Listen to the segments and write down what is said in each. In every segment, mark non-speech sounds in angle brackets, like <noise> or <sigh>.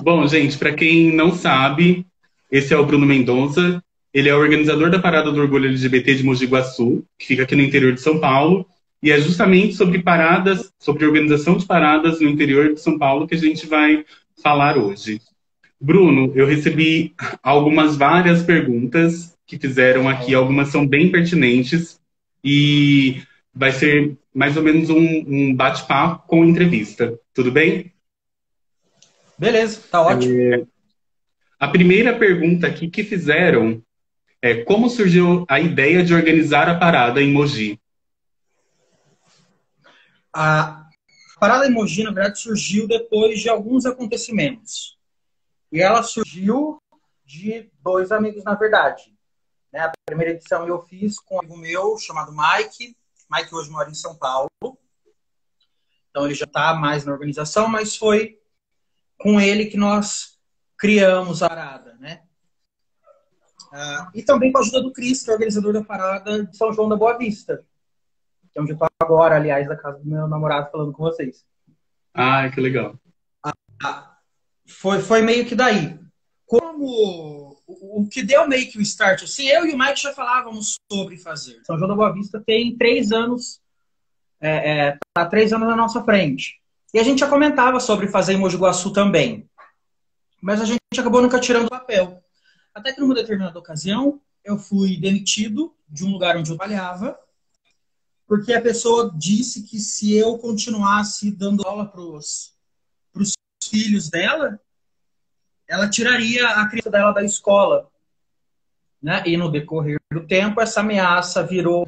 Bom, gente, para quem não sabe, esse é o Bruno Mendonça. Ele é o organizador da Parada do Orgulho LGBT de Mogi Guaçu, que fica aqui no interior de São Paulo. E é justamente sobre paradas, sobre organização de paradas no interior de São Paulo que a gente vai falar hoje. Bruno, eu recebi algumas várias perguntas que fizeram aqui, algumas são bem pertinentes e vai ser mais ou menos um, um bate-papo com entrevista. Tudo bem? Beleza, tá ótimo. É, a primeira pergunta aqui que fizeram é como surgiu a ideia de organizar a parada em Mogi? A parada em Mogi, na verdade, surgiu depois de alguns acontecimentos. E ela surgiu de dois amigos, na verdade. Né? A primeira edição eu fiz com um amigo meu chamado Mike. Mike hoje mora em São Paulo. Então ele já está mais na organização, mas foi com ele que nós criamos a parada, né? Ah, e também com a ajuda do Cris, que é organizador da parada de São João da Boa Vista. Que é onde eu estou agora, aliás, da casa do meu namorado, falando com vocês. Ah, que legal. Ah, foi, foi meio que daí. Como o, o que deu meio que o start, assim, eu e o Mike já falávamos sobre fazer. São João da Boa Vista tem três anos, é, é, tá três anos na nossa frente. E a gente já comentava sobre fazer em também. Mas a gente acabou nunca tirando o papel. Até que numa determinada ocasião, eu fui demitido de um lugar onde eu trabalhava, porque a pessoa disse que se eu continuasse dando aula para os filhos dela, ela tiraria a criança dela da escola. Né? E no decorrer do tempo, essa ameaça virou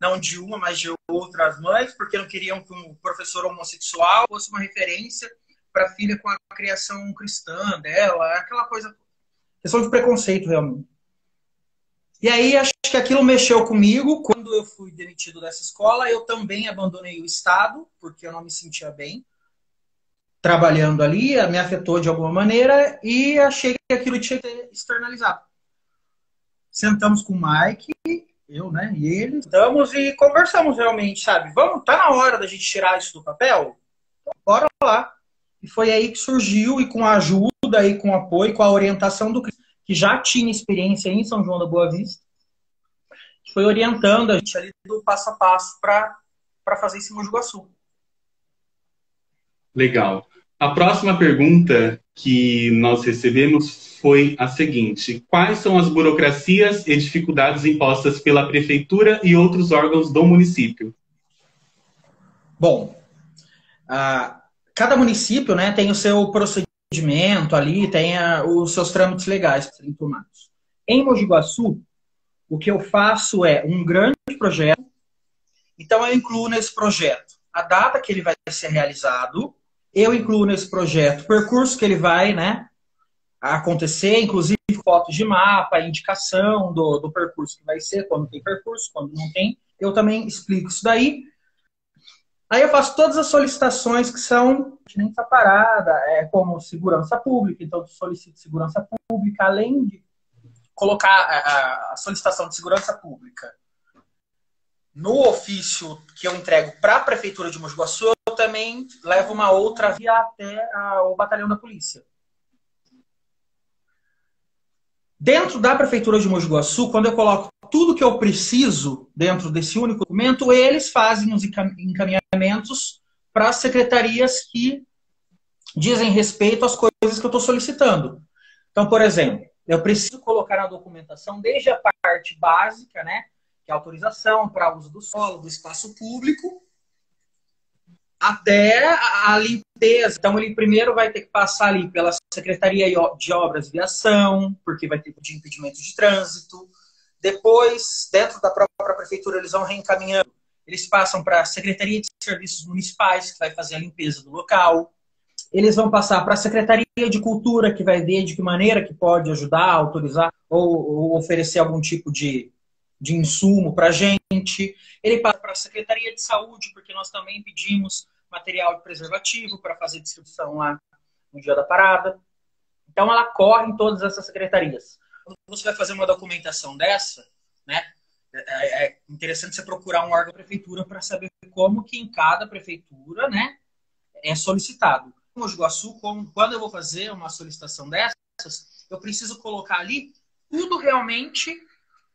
não de uma, mas de outras mães, porque não queriam que um professor homossexual fosse uma referência para a filha com a criação cristã dela, aquela coisa. Questão de preconceito, realmente. E aí, acho que aquilo mexeu comigo. Quando eu fui demitido dessa escola, eu também abandonei o Estado, porque eu não me sentia bem trabalhando ali, me afetou de alguma maneira e achei que aquilo tinha que ser externalizado. Sentamos com o Mike eu, né, e ele, estamos e conversamos realmente, sabe? Vamos, tá na hora da gente tirar isso do papel? Então, bora lá. E foi aí que surgiu, e com a ajuda, e com o apoio, com a orientação do que já tinha experiência em São João da Boa Vista, que foi orientando a gente ali do passo a passo para fazer esse Mogi Guaçu. Legal. A próxima pergunta que nós recebemos foi a seguinte: Quais são as burocracias e dificuldades impostas pela prefeitura e outros órgãos do município? Bom, cada município né, tem o seu procedimento ali, tem a, os seus trâmites legais para serem tomados. Em Mogi Guaçu, o que eu faço é um grande projeto, então eu incluo nesse projeto a data que ele vai ser realizado, eu incluo nesse projeto o percurso que ele vai né, acontecer, inclusive fotos de mapa, indicação do, do percurso que vai ser, quando tem percurso, quando não tem. Eu também explico isso daí. Aí eu faço todas as solicitações que são nem essa parada, é, como segurança pública, então solicito segurança pública, além de colocar a, solicitação de segurança pública no ofício que eu entrego para a Prefeitura de Guaçu, eu também levo uma outra via até a, o batalhão da polícia. Dentro da Prefeitura de Mogi Guaçu, quando eu coloco tudo que eu preciso dentro desse único documento, eles fazem os encaminhamentos para as secretarias que dizem respeito às coisas que eu estou solicitando. Então, por exemplo, eu preciso colocar na documentação desde a parte básica, né, que é autorização para uso do solo, do espaço público, até a limpeza. Então, ele primeiro vai ter que passar ali pela Secretaria de Obras e Viação, porque vai ter de impedimento de trânsito. Depois, dentro da própria prefeitura, eles vão reencaminhando. Eles passam para a Secretaria de Serviços Municipais, que vai fazer a limpeza do local. Eles vão passar para a Secretaria de Cultura, que vai ver de que maneira que pode ajudar, autorizar ou, ou oferecer algum tipo de de insumo para a gente. Ele passa para a Secretaria de Saúde, porque nós também pedimos material de preservativo para fazer distribuição lá no dia da parada. Então, ela corre em todas essas secretarias. Quando você vai fazer uma documentação dessa, né, é, é interessante você procurar um órgão da prefeitura para saber como que em cada prefeitura né, é solicitado. Mogi Guaçu, quando eu vou fazer uma solicitação dessas, eu preciso colocar ali tudo realmente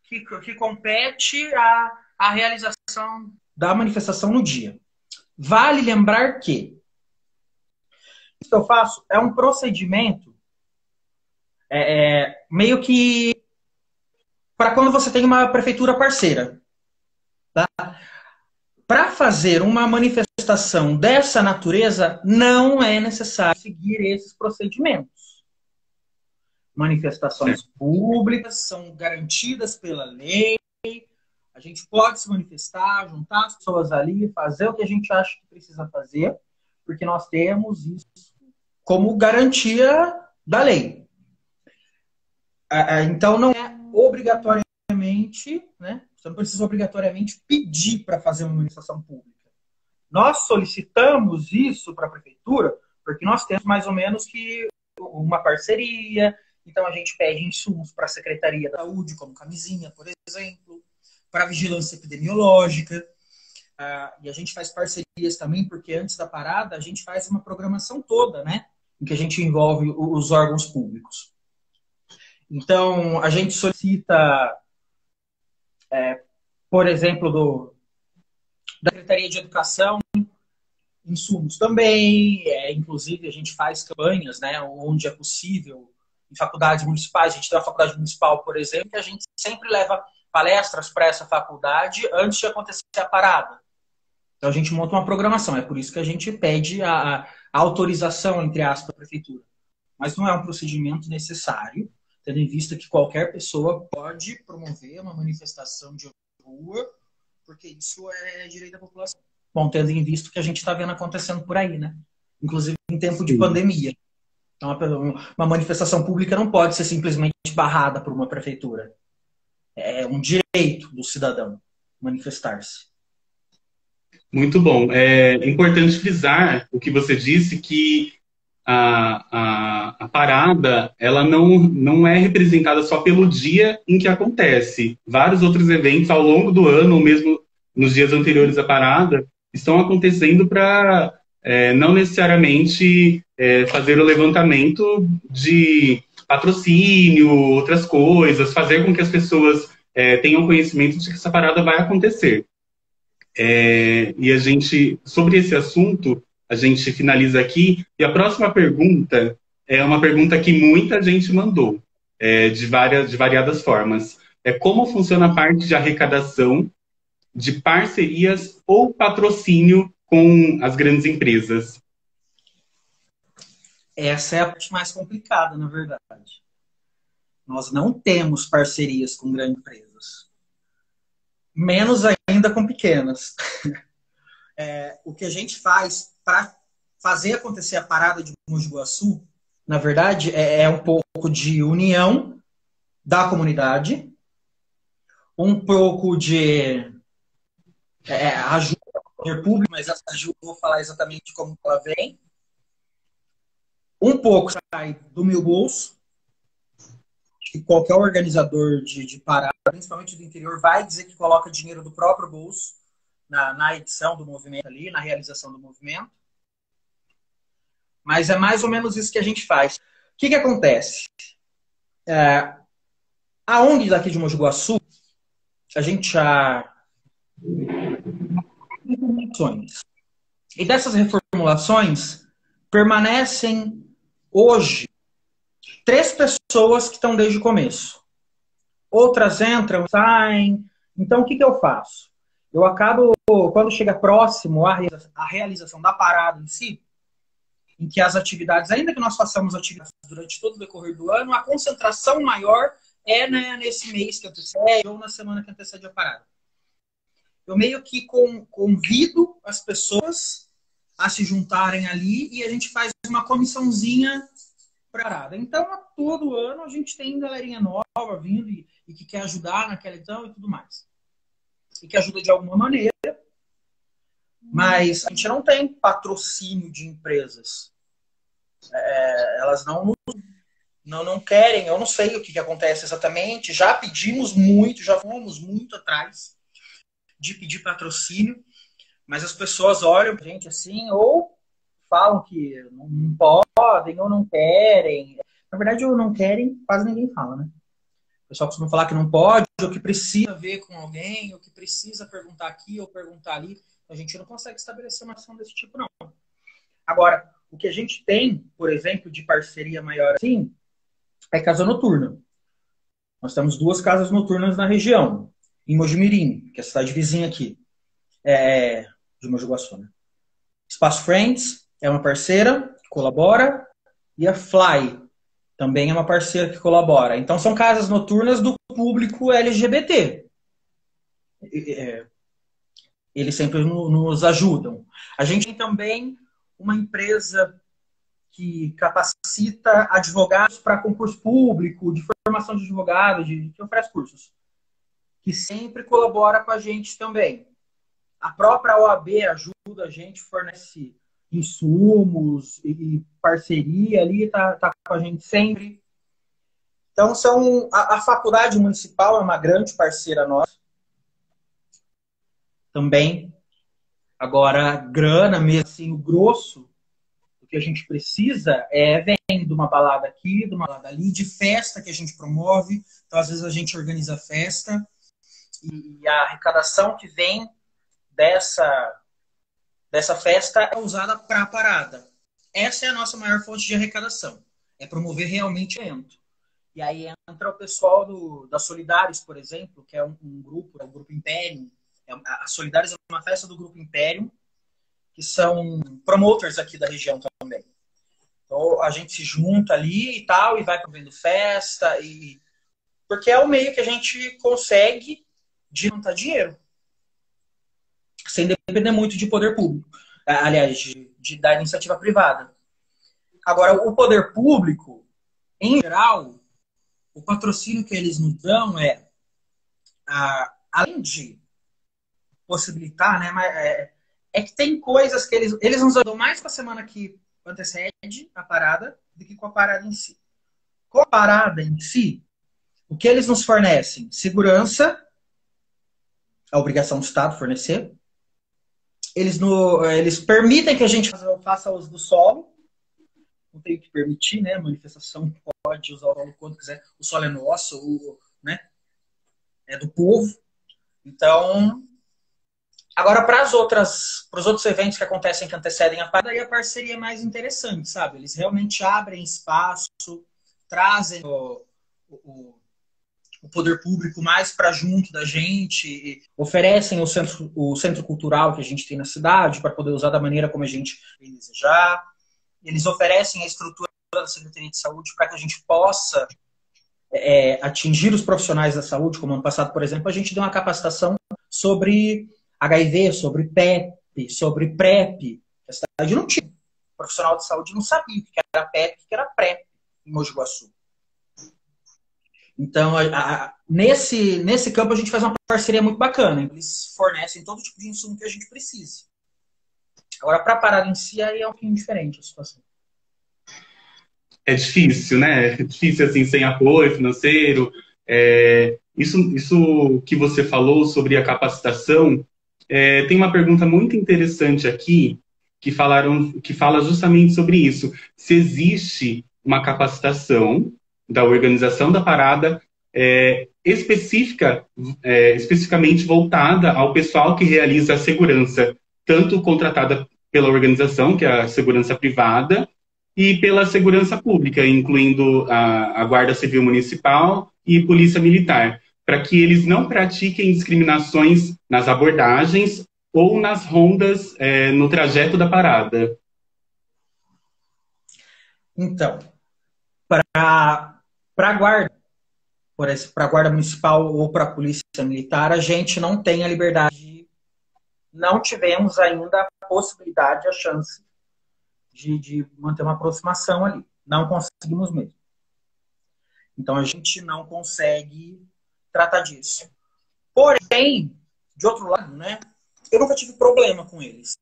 que, que compete à, à realização da manifestação no dia. Vale lembrar que isso que eu faço é um procedimento é, é, meio que para quando você tem uma prefeitura parceira. Tá? Para fazer uma manifestação dessa natureza, não é necessário seguir esses procedimentos. Manifestações públicas são garantidas pela lei. A gente pode se manifestar, juntar as pessoas ali, fazer o que a gente acha que precisa fazer, porque nós temos isso como garantia da lei. Então, não é obrigatoriamente, né? Você não precisa obrigatoriamente pedir para fazer uma manifestação pública. Nós solicitamos isso para a prefeitura porque nós temos mais ou menos que uma parceria, então a gente pede insumos para a Secretaria da Saúde, como camisinha, por exemplo, para vigilância epidemiológica. Uh, e a gente faz parcerias também, porque antes da parada a gente faz uma programação toda, né? Em que a gente envolve os órgãos públicos. Então, a gente solicita, é, por exemplo, do, da Secretaria de Educação, insumos também, é, inclusive a gente faz campanhas, né, onde é possível, em faculdades municipais, a gente tem uma faculdade municipal, por exemplo, que a gente sempre leva palestras para essa faculdade antes de acontecer a parada. Então a gente monta uma programação, é por isso que a gente pede a, a autorização, entre aspas, da prefeitura. Mas não é um procedimento necessário, tendo em vista que qualquer pessoa pode promover uma manifestação de rua, porque isso é direito da população. Bom, tendo em vista que a gente está vendo acontecendo por aí, né? Inclusive em tempo de Sim. pandemia. Então, uma manifestação pública não pode ser simplesmente barrada por uma prefeitura. É um direito do cidadão manifestar-se. Muito bom. É importante frisar o que você disse, que a, a, a, parada ela não, não é representada só pelo dia em que acontece. Vários outros eventos ao longo do ano, ou mesmo nos dias anteriores à parada, estão acontecendo para é, não necessariamente é, fazer o levantamento de patrocínio, outras coisas, fazer com que as pessoas é, tenham conhecimento de que essa parada vai acontecer. É, e a gente, sobre esse assunto, a gente finaliza aqui. E a próxima pergunta é uma pergunta que muita gente mandou, é, de, várias, de variadas formas. É como funciona a parte de arrecadação de parcerias ou patrocínio com as grandes empresas? Essa é a parte mais complicada, na verdade. Nós não temos parcerias com grandes empresas. Menos ainda com pequenas. <laughs> É, o que a gente faz para fazer acontecer a parada de Mogi Guaçu, na verdade, é, é um pouco de união da comunidade, um pouco de é, ajuda do poder público, mas essa ajuda eu vou falar exatamente como ela vem. Um pouco sai do meu bolso, que qualquer organizador de, de parada, principalmente do interior, vai dizer que coloca dinheiro do próprio bolso na, na edição do movimento ali, na realização do movimento. Mas é mais ou menos isso que a gente faz. O que, que acontece? É, a ONG daqui de Mogi Guaçu, a gente já. E dessas reformulações permanecem hoje três pessoas que estão desde o começo. Outras entram, saem. Então o que, que eu faço? Eu acabo, quando chega próximo à realização da parada em si, em que as atividades, ainda que nós façamos atividades durante todo o decorrer do ano, a concentração maior é né, nesse mês que antecede ou na semana que antecede a parada. Eu meio que convido as pessoas a se juntarem ali e a gente faz uma comissãozinha para parada. Então, todo ano a gente tem galerinha nova vindo e, e que quer ajudar naquela então e tudo mais. E que ajuda de alguma maneira. Mas a gente não tem patrocínio de empresas. É, elas não, não não querem, eu não sei o que, que acontece exatamente. Já pedimos muito, já fomos muito atrás de pedir patrocínio, mas as pessoas olham pra gente assim, ou falam que não podem ou não querem. Na verdade, ou não querem, quase ninguém fala, né? O pessoal costuma falar que não pode, ou que precisa ver com alguém, ou que precisa perguntar aqui ou perguntar ali. A gente não consegue estabelecer uma ação desse tipo, não. Agora, o que a gente tem, por exemplo, de parceria maior assim, é casa noturna. Nós temos duas casas noturnas na região. Em Mojimirim, que é a cidade vizinha aqui. É, de Mogi Guaçu, né? Espaço Friends é uma parceira que colabora. E a Fly também é uma parceira que colabora. Então, são casas noturnas do público LGBT. É, eles sempre nos ajudam. A gente tem também uma empresa que capacita advogados para concurso público, de formação de advogados, de, que oferece cursos, que sempre colabora com a gente também. A própria OAB ajuda a gente, fornece insumos e parceria ali, tá, tá com a gente sempre. Então, são a, a faculdade municipal é uma grande parceira nossa. Também. Agora, grana mesmo, assim, o grosso do que a gente precisa é vem de uma balada aqui, de uma balada ali, de festa que a gente promove. Então, às vezes, a gente organiza festa e a arrecadação que vem dessa, dessa festa é usada para a parada. Essa é a nossa maior fonte de arrecadação. É promover realmente o evento. E aí entra o pessoal do, da Solidários, por exemplo, que é um, um grupo, é o Grupo Império. É, a Solidários é uma festa do Grupo Império, que são promoters aqui da região também. Então a gente se junta ali e tal, e vai promovendo festa, e porque é o meio que a gente consegue de juntar dinheiro sem depender muito de poder público, aliás, de, de, da iniciativa privada. Agora, o poder público, em geral, o patrocínio que eles nos dão é, além de possibilitar, né, mas é, é, que tem coisas que eles, eles nos dão mais com a semana que antecede a parada do que com a parada em si. Com a parada em si, o que eles nos fornecem? Segurança, a obrigação do Estado fornecer, eles, no, eles permitem que a gente faça uso do solo. Não tem que permitir, né? A manifestação pode usar o solo quando quiser. O solo é nosso, o, né? É do povo. Então, agora para as outras, para os outros eventos que acontecem que antecedem a parada, aí a parceria é mais interessante, sabe? Eles realmente abrem espaço, trazem o, o o poder público mais para junto da gente, oferecem o centro, o centro cultural que a gente tem na cidade para poder usar da maneira como a gente desejar. Eles oferecem a estrutura da Secretaria de Saúde para que a gente possa é, atingir os profissionais da saúde, como ano passado, por exemplo, a gente deu uma capacitação sobre HIV, sobre PEP, sobre PrEP. A cidade não tinha. O profissional de saúde não sabia o que era PEP, o que era PrEP em Mogi. Então, a, a, nesse, nesse campo, a gente faz uma parceria muito bacana. Eles fornecem todo tipo de insumo que a gente precisa. Agora, para a em si, aí é um pouquinho diferente a situação. É difícil, né? É difícil, assim, sem apoio financeiro. É, isso, isso que você falou sobre a capacitação, é, tem uma pergunta muito interessante aqui que falaram que fala justamente sobre isso. Se existe uma capacitação da organização da parada é, específica, é, especificamente voltada ao pessoal que realiza a segurança, tanto contratada pela organização, que é a segurança privada, e pela segurança pública, incluindo a, a Guarda Civil Municipal e Polícia Militar, para que eles não pratiquem discriminações nas abordagens ou nas rondas é, no trajeto da parada. Então, para para a guarda, para guarda municipal ou para a polícia militar, a gente não tem a liberdade, não tivemos ainda a possibilidade, a chance de, de manter uma aproximação ali. Não conseguimos mesmo. Então a gente não consegue tratar disso. Porém, de outro lado, né? Eu nunca tive problema com eles.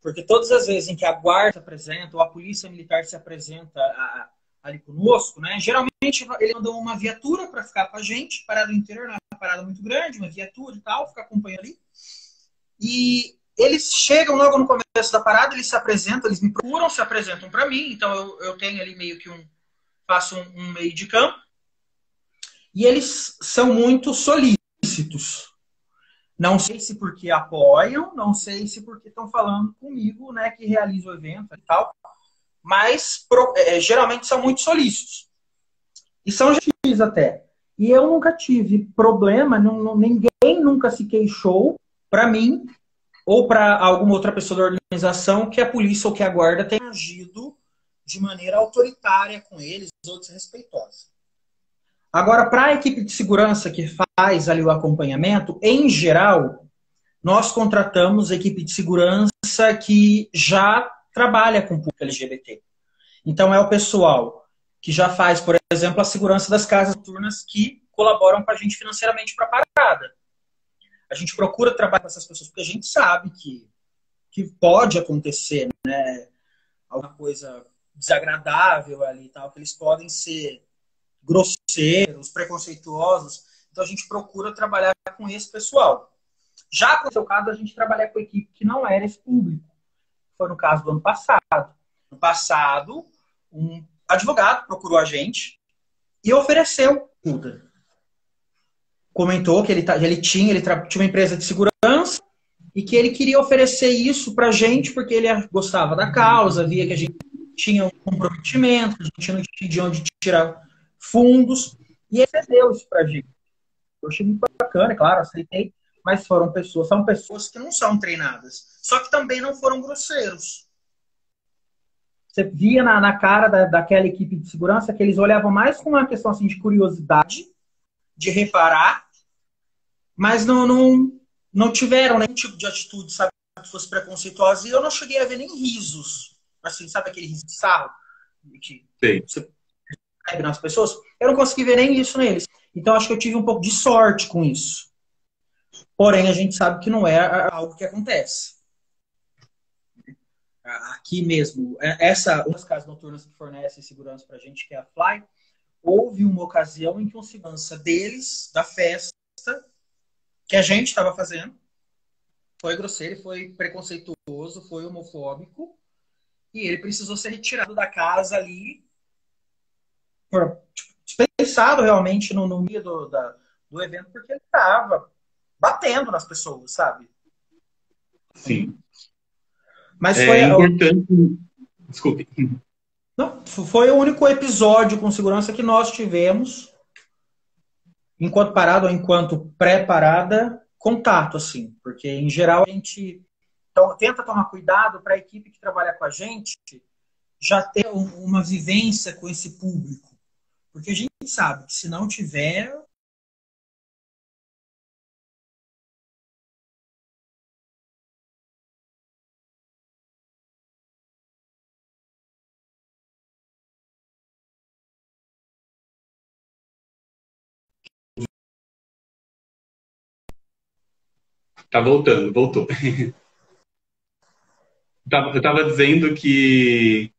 Porque todas as vezes em que a guarda se apresenta ou a polícia militar se apresenta a, ali conosco, né? Geralmente ele mandou uma viatura para ficar com a gente, parada no interior, uma parada muito grande, uma viatura e tal, ficar acompanhando ali. E eles chegam logo no começo da parada, eles se apresentam, eles me procuram, se apresentam para mim, então eu, eu tenho ali meio que um. faço um, um meio de campo. E eles são muito solícitos. Não sei se porque apoiam, não sei se porque estão falando comigo, né, que realiza o evento e tal, mas é, geralmente são muito solícitos. E são gentis até. E eu nunca tive problema, não, ninguém nunca se queixou para mim ou para alguma outra pessoa da organização que a polícia ou que a guarda tenha agido de maneira autoritária com eles ou desrespeitosa. Agora, para a equipe de segurança que faz ali o acompanhamento, em geral, nós contratamos equipe de segurança que já trabalha com público LGBT. Então, é o pessoal que já faz, por exemplo, a segurança das casas noturnas que colaboram com a gente financeiramente para a parada. A gente procura trabalhar com essas pessoas porque a gente sabe que, que pode acontecer, né? Alguma coisa desagradável ali e tal, que eles podem ser grosseiros, preconceituosos. Então a gente procura trabalhar com esse pessoal. Já no seu caso, a gente trabalha com a equipe que não era esse público. Foi no caso do ano passado. No passado, um advogado procurou a gente e ofereceu ajuda comentou que ele, tá, ele tinha, ele tinha uma empresa de segurança e que ele queria oferecer isso para a gente porque ele gostava da causa, via que a gente tinha um comprometimento, a gente não tinha de onde tirar fundos, e ele deu isso para a gente. Eu achei muito bacana, é claro, aceitei, mas foram pessoas, são pessoas que não são treinadas, só que também não foram grosseiros. Você via na, na cara da, daquela equipe de segurança que eles olhavam mais com uma questão assim de curiosidade de reparar, mas não, não, não tiveram nenhum tipo de atitude, sabe, que fosse preconceituosa. E eu não cheguei a ver nem risos. Assim, sabe aquele riso de sarro? Que Sim. você nas pessoas? Eu não consegui ver nem isso neles. Então, acho que eu tive um pouco de sorte com isso. Porém, a gente sabe que não é algo que acontece. Aqui mesmo, é, essa, uma das casas noturnas que fornece segurança pra gente, que é a Fly, houve uma ocasião em que um segurança deles, da festa, que a gente estava fazendo, foi grosseiro, foi preconceituoso, foi homofóbico, e ele precisou ser retirado da casa ali, por, tipo, dispensado realmente no, no meio do, da, do evento, porque ele estava batendo nas pessoas, sabe? Sim. Mas é foi. Importante. Desculpe. Não, foi o único episódio com segurança que nós tivemos, enquanto parado ou enquanto pré-parada, contato, assim. Porque, em geral, a gente tenta tomar cuidado para a equipe que trabalha com a gente já ter uma vivência com esse público. Porque a gente sabe que se não tiver, Tá voltando, voltou. <laughs> Eu estava dizendo que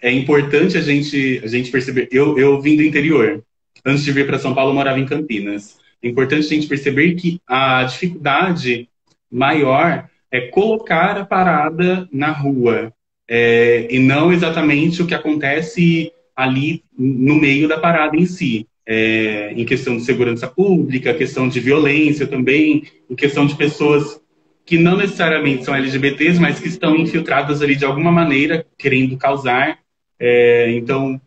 é importante a gente, a gente perceber. Eu, eu vim do interior. Antes de vir para São Paulo, eu morava em Campinas. É importante a gente perceber que a dificuldade maior é colocar a parada na rua. É, e não exatamente o que acontece ali no meio da parada em si é, em questão de segurança pública, questão de violência também, em questão de pessoas que não necessariamente são LGBTs, mas que estão infiltradas ali de alguma maneira, querendo causar. É, então,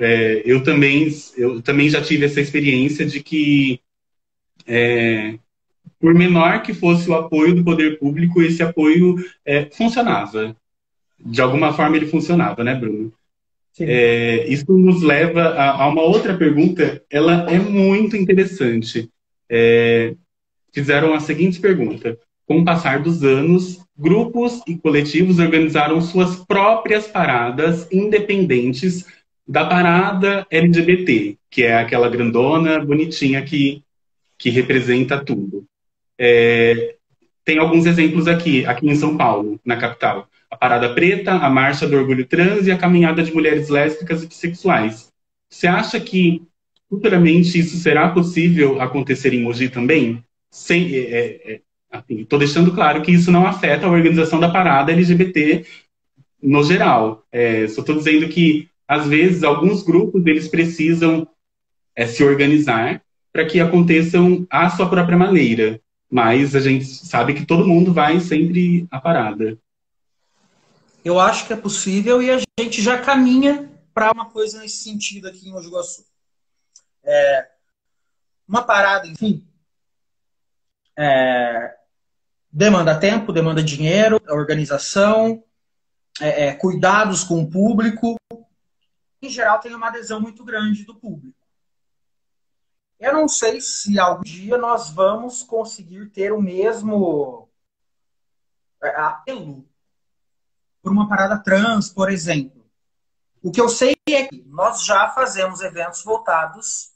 é, eu, também, eu também já tive essa experiência de que, é, por menor que fosse o apoio do poder público, esse apoio é, funcionava. De alguma forma ele funcionava, né, Bruno? É, isso nos leva a, a, uma outra pergunta, ela é muito interessante. É, fizeram a seguinte pergunta: Com o passar dos anos, grupos e coletivos organizaram suas próprias paradas independentes da parada LGBT, que é aquela grandona, bonitinha que, que representa tudo. É, tem alguns exemplos aqui, aqui em São Paulo, na capital Parada Preta, a Marcha do Orgulho Trans e a Caminhada de Mulheres Lésbicas e Bissexuais. Você acha que futuramente isso será possível acontecer em Mogi também? Sem, é, é, é Estou assim, deixando claro que isso não afeta a organização da parada LGBT no geral. É, só estou dizendo que, às vezes, alguns grupos eles precisam é, se organizar para que aconteçam à sua própria maneira. Mas a gente sabe que todo mundo vai sempre à parada. Eu acho que é possível e a gente já caminha para uma coisa nesse sentido aqui em Mogi. É, uma parada, enfim, é, demanda tempo, demanda dinheiro, organização, é, é, cuidados com o público. Em geral, tem uma adesão muito grande do público. Eu não sei se algum dia nós vamos conseguir ter o mesmo é, apelo por uma parada trans, por exemplo. O que eu sei é que nós já fazemos eventos voltados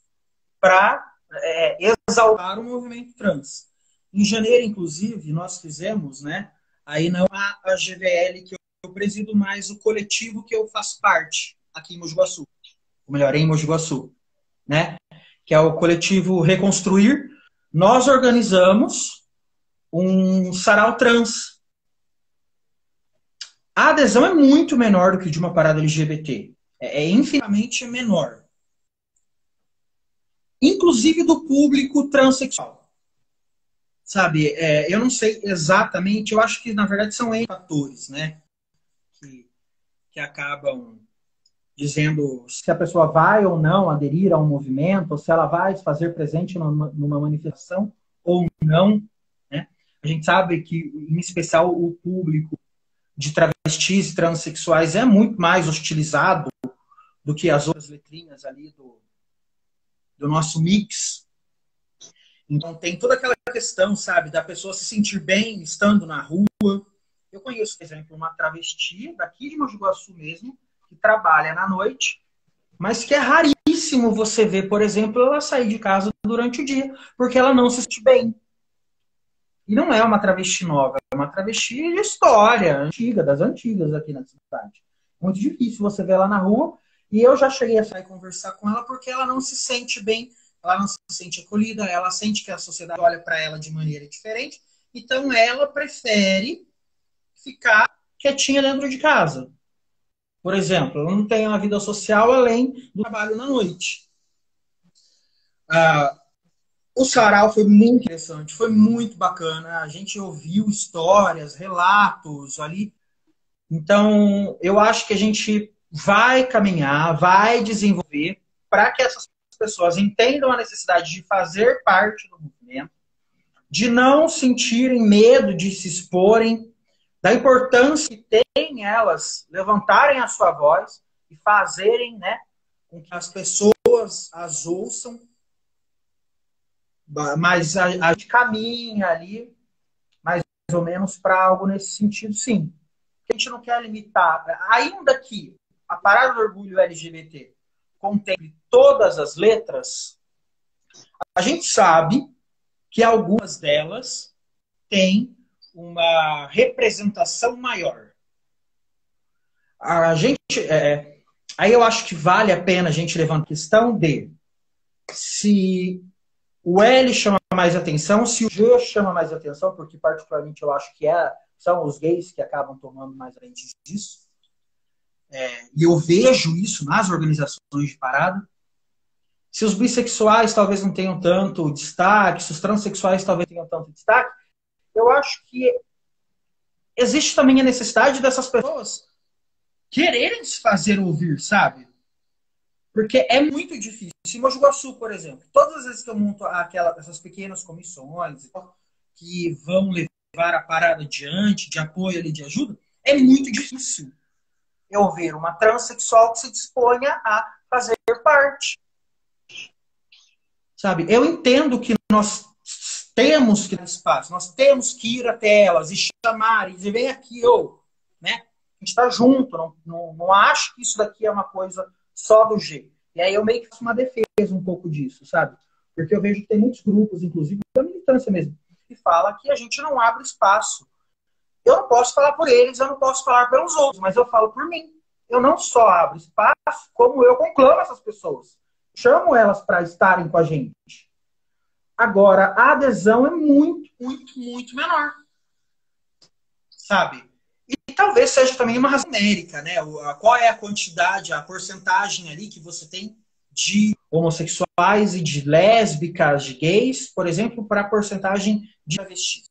para é, exaltar o movimento trans. Em janeiro, inclusive, nós fizemos, né? Aí não a, a GVL que eu presido, mas o coletivo que eu faço parte aqui em Mogi Guaçu. Ou melhor, em Mogi Guaçu, né? Que é o coletivo Reconstruir. Nós organizamos um sarau trans. A adesão é muito menor do que de uma parada LGBT. É, é infinitamente menor. Inclusive do público transexual sabe, é, eu não sei exatamente, eu acho que na verdade são N fatores, né, que, que acabam dizendo se a pessoa vai ou não aderir a um movimento, ou se ela vai se fazer presente numa, numa manifestação ou não, né. A gente sabe que, em especial, o público de travestis e transexuais é muito mais hostilizado do que as outras letrinhas ali do, do nosso mix então tem toda aquela questão, sabe, da pessoa se sentir bem estando na rua. Eu conheço, por exemplo, uma travesti daqui de Mogi Guaçu mesmo, que trabalha na noite, mas que é raríssimo você ver, por exemplo, ela sair de casa durante o dia, porque ela não se sente bem. E não é uma travesti nova, é uma travesti de história, antiga, das antigas aqui na cidade. Muito difícil você ver ela na rua. E eu já cheguei a sair conversar com ela porque ela não se sente bem ela não se sente acolhida, ela sente que a sociedade olha para ela de maneira diferente, então ela prefere ficar quietinha dentro de casa. Por exemplo, ela não tem uma vida social além do trabalho na noite. Ah, o sarau foi muito interessante, foi muito bacana. A gente ouviu histórias, relatos ali. Então, eu acho que a gente vai caminhar, vai desenvolver para que essas pessoas entendam a necessidade de fazer parte do movimento, de não sentirem medo de se exporem, da importância que tem elas levantarem a sua voz e fazerem né, com que as pessoas as ouçam. Mas a, a gente caminha ali, mais ou menos, para algo nesse sentido, sim. A gente não quer limitar, ainda que a parada do orgulho LGBT contemple todas as letras, a gente sabe que algumas delas têm uma representação maior. A gente, é, aí eu acho que vale a pena a gente levantar a questão de se o L chama mais atenção, se o G chama mais atenção, porque particularmente eu acho que é, são os gays que acabam tomando mais frente disso. É, e eu vejo isso nas organizações de parada. Se os bissexuais talvez não tenham tanto destaque, se os transexuais talvez tenham tanto destaque, eu acho que existe também a necessidade dessas pessoas quererem se fazer ouvir, sabe? Porque é muito difícil. Em Mogi por exemplo, todas as vezes que eu monto aquela, essas pequenas comissões que vão levar a parada adiante, de apoio ali, de ajuda, é muito difícil eu ver uma transexual que se disponha a fazer parte. Sabe? Eu entendo que nós temos que dar espaço, nós temos que ir até elas e chamar e dizer, vem aqui, ou, né? A gente está junto, não, não, não acho que isso daqui é uma coisa só do G. E aí eu meio que faço uma defesa um pouco disso, sabe? Porque eu vejo que tem muitos grupos, inclusive da militância mesmo, que fala que a gente não abre espaço eu não posso falar por eles, eu não posso falar pelos outros, mas eu falo por mim. Eu não só abro espaço, como eu conclamo essas pessoas. Chamo elas para estarem com a gente. Agora, a adesão é muito, muito, muito menor. Sabe? Talvez seja também uma razão numérica, né? Qual é a quantidade, a porcentagem ali que você tem de homossexuais e de lésbicas, de gays, por exemplo, para a porcentagem de travestis.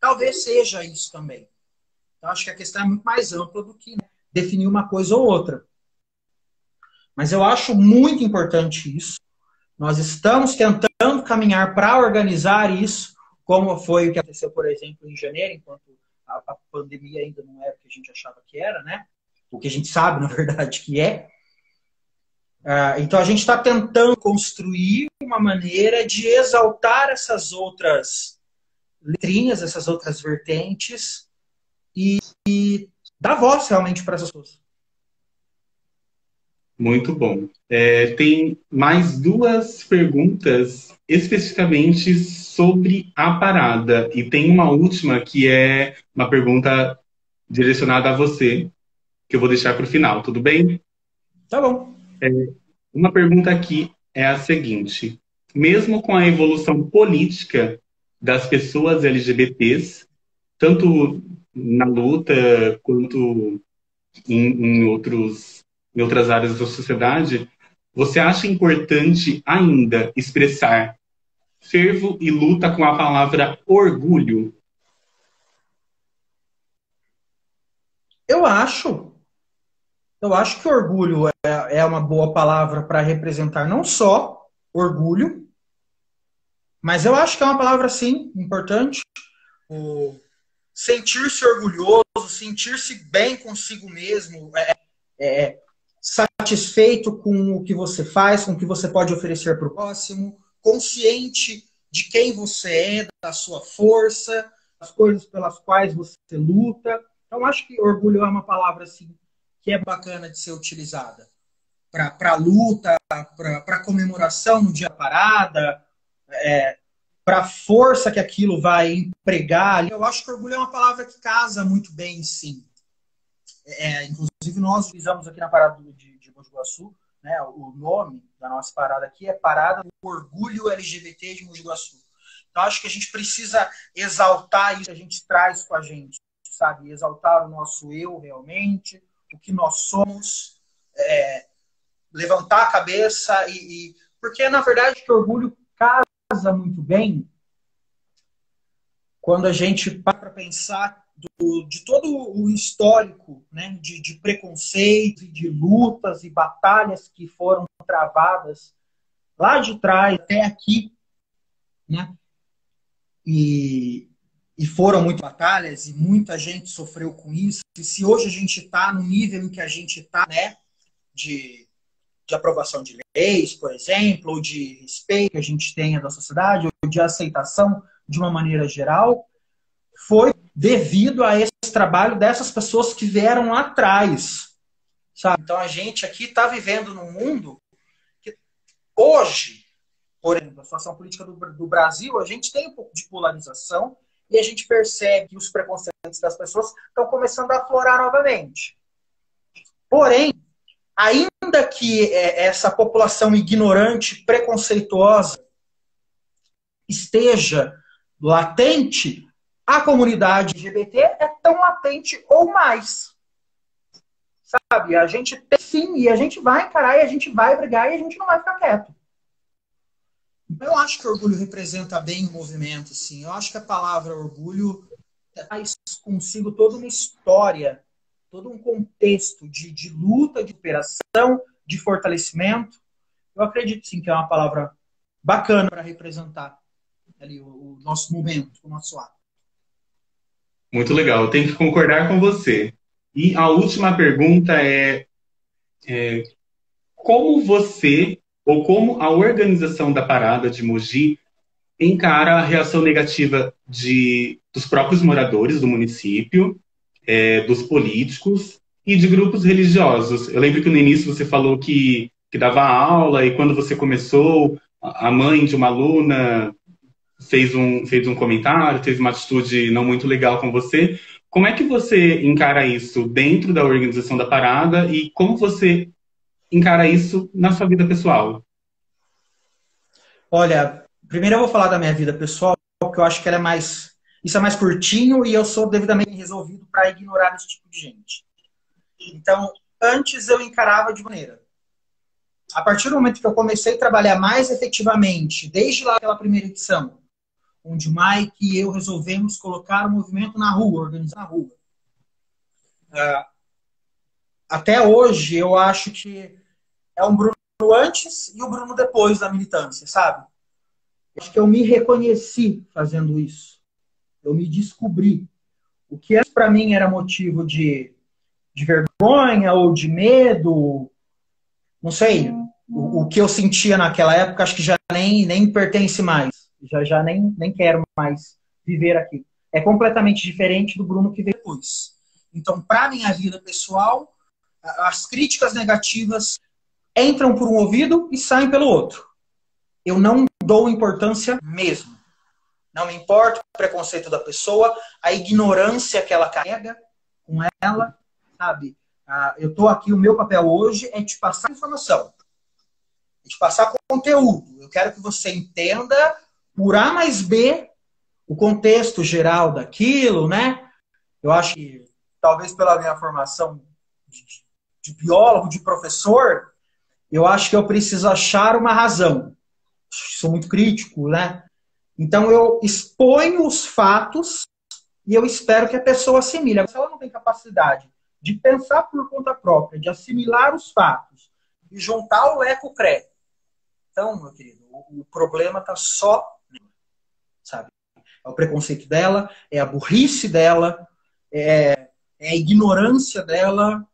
Talvez seja isso também. Então, acho que a questão é muito mais ampla do que definir uma coisa ou outra. Mas eu acho muito importante isso. Nós estamos tentando caminhar para organizar isso, como foi o que aconteceu, por exemplo, em janeiro, enquanto a, pandemia ainda não era o que a gente achava que era, né? O que a gente sabe, <laughs> na verdade, que é. Uh, então a gente está tentando construir uma maneira de exaltar essas outras letrinhas, essas outras vertentes e, e dar voz realmente para essas pessoas. Muito bom. É, tem mais duas perguntas especificamente sobre a parada. E tem uma última que é uma pergunta direcionada a você, que eu vou deixar para o final, tudo bem? Tá bom. É, uma pergunta aqui é a seguinte: mesmo com a evolução política das pessoas LGBTs, tanto na luta quanto em, em outros em outras áreas da sociedade, você acha importante ainda expressar fervo e luta com a palavra orgulho? Eu acho. Eu acho que orgulho é, é uma boa palavra para representar não só orgulho, mas eu acho que é uma palavra, sim, importante. O sentir-se orgulhoso, sentir-se bem consigo mesmo, é, é, satisfeito com o que você faz, com o que você pode oferecer para o próximo, consciente de quem você é, da sua força, das coisas pelas quais você luta. Então, acho que orgulho é uma palavra assim que é bacana de ser utilizada para luta, para comemoração no dia parada, é, para a força que aquilo vai empregar. Eu acho que orgulho é uma palavra que casa muito bem, sim. É, inclusive, nós utilizamos aqui na parada de, de né, o nome da nossa parada aqui é Parada do Orgulho LGBT de Mogi Guaçu. Então, acho que a gente precisa exaltar isso que a gente traz com a gente, sabe? Exaltar o nosso eu realmente, o que nós somos, é, levantar a cabeça e, e, Porque, na verdade, que orgulho casa muito bem quando a gente para pensar do, de todo o histórico né, de, de preconceito, de lutas e batalhas que foram travadas lá de trás até aqui, né? E, e foram muitas batalhas e muita gente sofreu com isso. E se hoje a gente está no nível em que a gente está, né, de, de aprovação de leis, por exemplo, ou de respeito que a gente tenha da sociedade, ou de aceitação de uma maneira geral, foi devido a esse trabalho dessas pessoas que vieram lá atrás. Sabe? Então a gente aqui está vivendo num mundo que hoje, por exemplo, a situação política do, do Brasil, a gente tem um pouco de polarização e a gente percebe que os preconceitos das pessoas estão começando a aflorar novamente. Porém, ainda que é, essa população ignorante, preconceituosa, esteja latente, a comunidade LGBT é tão latente ou mais. Sabe? A gente tem sim, e a gente vai encarar, e a gente vai brigar, e a gente não vai ficar quieto. Então, eu acho que orgulho representa bem o movimento, sim. Eu acho que a palavra orgulho traz consigo toda uma história, todo um contexto de, de luta, de operação, de fortalecimento. Eu acredito, sim, que é uma palavra bacana para representar ali o, o nosso momento, o nosso ato. Muito legal, tenho que concordar com você. E a última pergunta é, é como você ou como a organização da parada de Mogi encara a reação negativa de, dos próprios moradores do município, é, dos políticos e de grupos religiosos. Eu lembro que no início você falou que, que dava aula e quando você começou, a mãe de uma aluna fez um, fez um comentário, teve uma atitude não muito legal com você. Como é que você encara isso dentro da organização da parada e como você encara isso na sua vida pessoal? Olha, Primeiro eu vou falar da minha vida pessoal, porque eu acho que ela é mais. Isso é mais curtinho e eu sou devidamente resolvido para ignorar esse tipo de gente. Então, antes eu encarava de maneira. A partir do momento que eu comecei a trabalhar mais efetivamente, desde lá aquela primeira edição, onde Mike e eu resolvemos colocar o movimento na rua, organizar na rua. Uh, até hoje, eu acho que é um Bruno antes e o Bruno depois da militância, sabe? Acho que eu me reconheci fazendo isso. Eu me descobri. O que para mim era motivo de, de vergonha ou de medo, não sei. O, o, que eu sentia naquela época, acho que já nem, nem pertence mais. Já, já nem, nem quero mais viver aqui. É completamente diferente do Bruno que veio depois. Então, para minha vida pessoal, as críticas negativas entram por um ouvido e saem pelo outro. Eu não dou importância mesmo. Não me importa o preconceito da pessoa, a ignorância que ela carrega com ela, sabe? Ah, eu estou aqui, o meu papel hoje é te passar informação, é te passar conteúdo. Eu quero que você entenda por A mais B o contexto geral daquilo, né? Eu acho que, talvez pela minha formação de, de biólogo, de professor, eu acho que eu preciso achar uma razão sou muito crítico, né? Então eu exponho os fatos e eu espero que a pessoa assimile. Se ela não tem capacidade de pensar por conta própria, de assimilar os fatos e juntar o eco crédito. Então, meu querido, o, problema está só, sabe? É o preconceito dela, é a burrice dela, é, é a ignorância dela.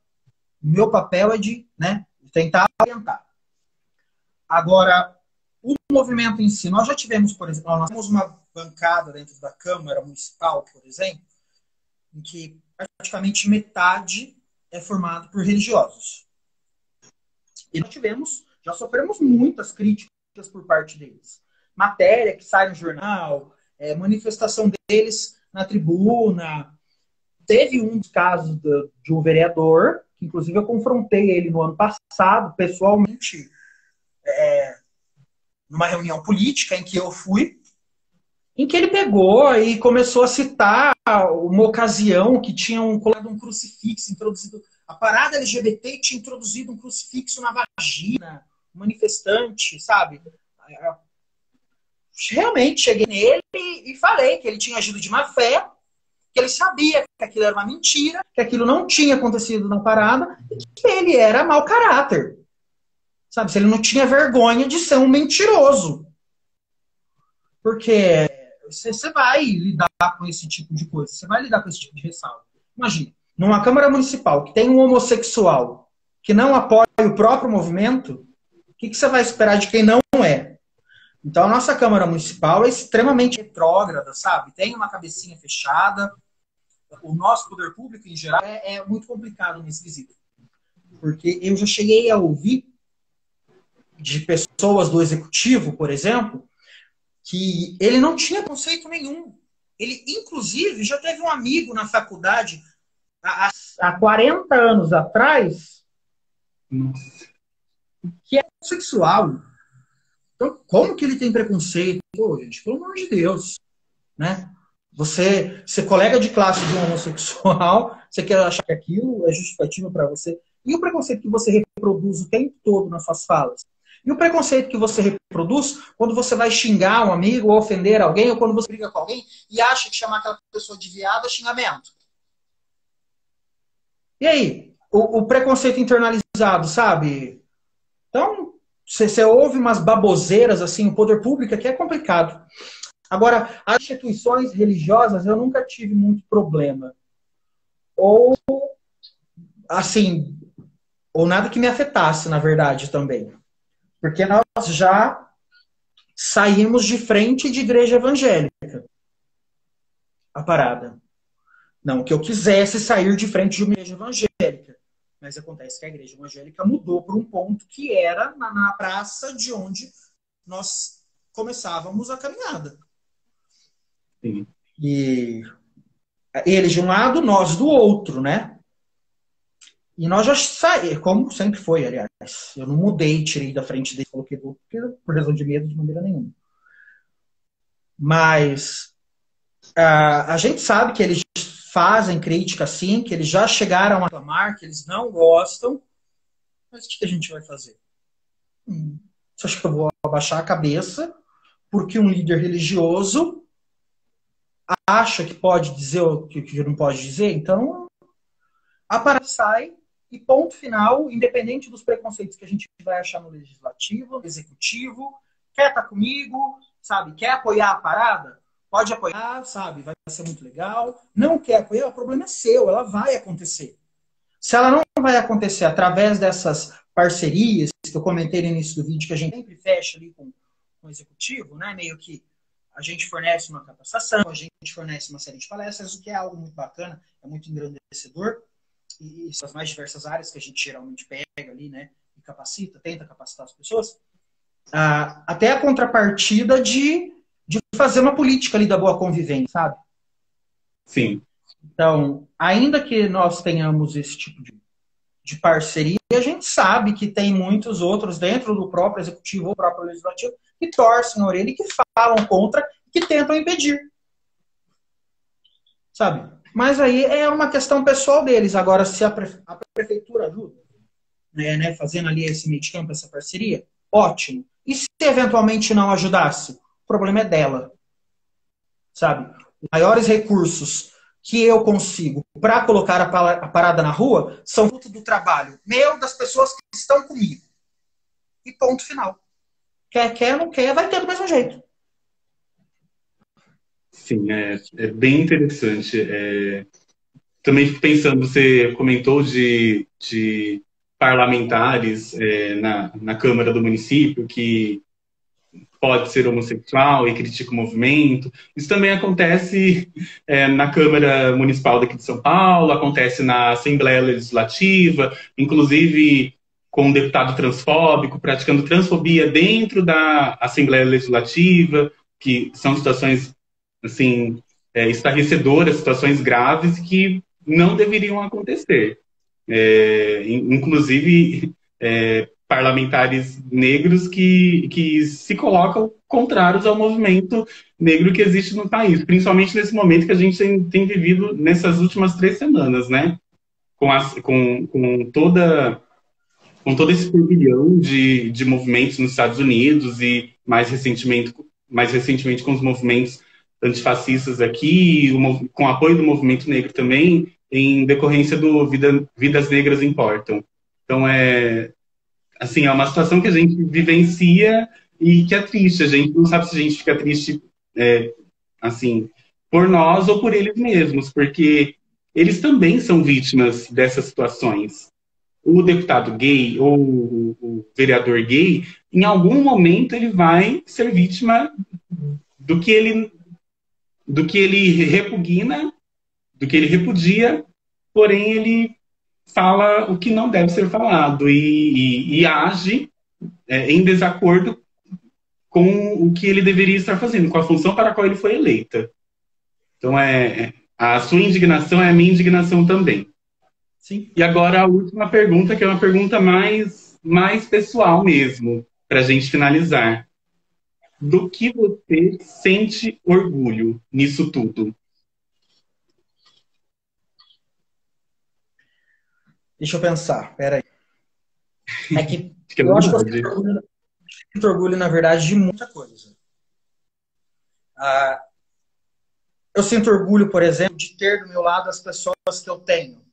Meu papel é de, né, tentar orientar. Agora, o movimento em si, nós já tivemos, por exemplo, nós temos uma bancada dentro da Câmara Municipal, por exemplo, em que praticamente metade é formado por religiosos. E nós tivemos, já sofremos muitas críticas por parte deles. Matéria que sai no jornal, é, manifestação deles na tribuna. Teve um dos casos de, um vereador, que inclusive eu confrontei ele no ano passado, pessoalmente, é, numa reunião política em que eu fui, em que ele pegou e começou a citar uma ocasião que tinham colado um crucifixo, introduzido. A parada LGBT tinha introduzido um crucifixo na vagina, manifestante, sabe? Realmente cheguei nele e falei que ele tinha agido de má fé, que ele sabia que aquilo era uma mentira, que aquilo não tinha acontecido na parada e que ele era mau caráter. Sabe? Se ele não tinha vergonha de ser um mentiroso. Porque você vai lidar com esse tipo de coisa, você vai lidar com esse tipo de ressalva. Imagina, numa Câmara Municipal que tem um homossexual que não apoia o próprio movimento, o que, que você vai esperar de quem não? Então a nossa Câmara Municipal é extremamente retrógrada, sabe? Tem uma cabecinha fechada. O nosso poder público, em geral, é, é muito complicado nesse quesito. Porque eu já cheguei a ouvir de pessoas do executivo, por exemplo, que ele não tinha conceito nenhum. Ele, inclusive, já teve um amigo na faculdade há, há 40 anos atrás que é sexual. Então, como que ele tem preconceito? Pô, gente, pelo amor de Deus. Né? Você ser colega de classe de um homossexual, <laughs> você quer achar que aquilo é justificativo para você. E o preconceito que você reproduz o tempo todo nas suas falas? E o preconceito que você reproduz quando você vai xingar um amigo ou ofender alguém, ou quando você briga com alguém e acha que chamar aquela pessoa de viado é xingamento. E aí? O, o preconceito internalizado, sabe? Então, você ouve umas baboseiras assim, o poder público aqui é complicado. Agora, as instituições religiosas eu nunca tive muito problema. Ou, assim, ou nada que me afetasse, na verdade, também. Porque nós já saímos de frente de igreja evangélica. A parada. Não que eu quisesse sair de frente de uma igreja evangélica. Mas acontece que a igreja evangélica mudou para um ponto que era na, na praça de onde nós começávamos a caminhada. Sim. E eles de um lado, nós do outro, né? E nós já saímos, como sempre foi, aliás. Eu não mudei, tirei da frente dele, coloquei do outro, por razão de medo, de maneira nenhuma. Mas uh, a gente sabe que eles fazem crítica sim, que eles já chegaram a reclamar, que eles não gostam. Mas o que a gente vai fazer? Hum, você acha que eu vou abaixar a cabeça porque um líder religioso acha que pode dizer o que não pode dizer? Então, a parada sai e ponto final, independente dos preconceitos que a gente vai achar no legislativo, no executivo, quer estar tá comigo, sabe, quer apoiar a parada? Pode apoiar, sabe, vai ser muito legal. Não quer apoiar, o problema é seu, ela vai acontecer. Se ela não vai acontecer através dessas parcerias que eu comentei no início do vídeo, que a gente sempre fecha ali com, o executivo, né? Meio que a gente fornece uma capacitação, a gente fornece uma série de palestras, o que é algo muito bacana, é muito engrandecedor. E as mais diversas áreas que a gente geralmente pega ali, né? E capacita, tenta capacitar as pessoas. Ah, até a contrapartida de, de fazer uma política ali da boa convivência, sabe? Sim. Então, ainda que nós tenhamos esse tipo de, de parceria, a gente sabe que tem muitos outros dentro do próprio executivo ou próprio legislativo que torcem a orelha e que falam contra e que tentam impedir. Sabe? Mas aí é uma questão pessoal deles. Agora, se a, prefe a prefeitura ajuda, né, né, fazendo ali esse meio campo, essa parceria, ótimo. E se eventualmente não ajudasse? Problema é dela. Sabe? Maiores recursos que eu consigo para colocar a parada na rua são fruto do trabalho meu, das pessoas que estão comigo. E ponto final. Quer, quer, não quer, vai ter do mesmo jeito. Sim, é, é bem interessante. É, também fico pensando, você comentou de, de parlamentares é, na, na Câmara do município que pode ser homossexual e critica o movimento. Isso também acontece é, na Câmara Municipal daqui de São Paulo, acontece na Assembleia Legislativa, inclusive com um deputado transfóbico praticando transfobia dentro da Assembleia Legislativa, que são situações assim é, estarrecedoras, situações graves que não deveriam acontecer. É, inclusive é, parlamentares negros que, que se colocam contrários ao movimento negro que existe no país, principalmente nesse momento que a gente tem, tem vivido nessas últimas três semanas, né? Com, as, com, com toda com todo esse turbilhão de, de movimentos nos Estados Unidos e mais recentemente, mais recentemente com os movimentos antifascistas aqui, com o apoio do movimento negro também, em decorrência do Vida, Vidas Negras Importam. Então, é, assim, é uma situação que a gente vivencia e que é triste. A gente não sabe se a gente fica triste, é, assim, por nós ou por eles mesmos, porque eles também são vítimas dessas situações. O deputado gay ou o vereador gay, em algum momento ele vai ser vítima do que ele do que ele repugna, do que ele repudia, porém ele fala o que não deve ser falado e, e, e age é, em desacordo com o que ele deveria estar fazendo, com a função para a qual ele foi eleita. Então, é, é a sua indignação é a minha indignação também. Sim. E agora a última pergunta, que é uma pergunta mais, mais pessoal mesmo, para a gente finalizar. Do que você sente orgulho nisso tudo? Deixa eu pensar, peraí. É que, <laughs> que eu acho que eu sinto orgulho, orgulho, na verdade, de muita coisa. Ah, eu sinto orgulho, por exemplo, de ter do meu lado as pessoas que eu tenho,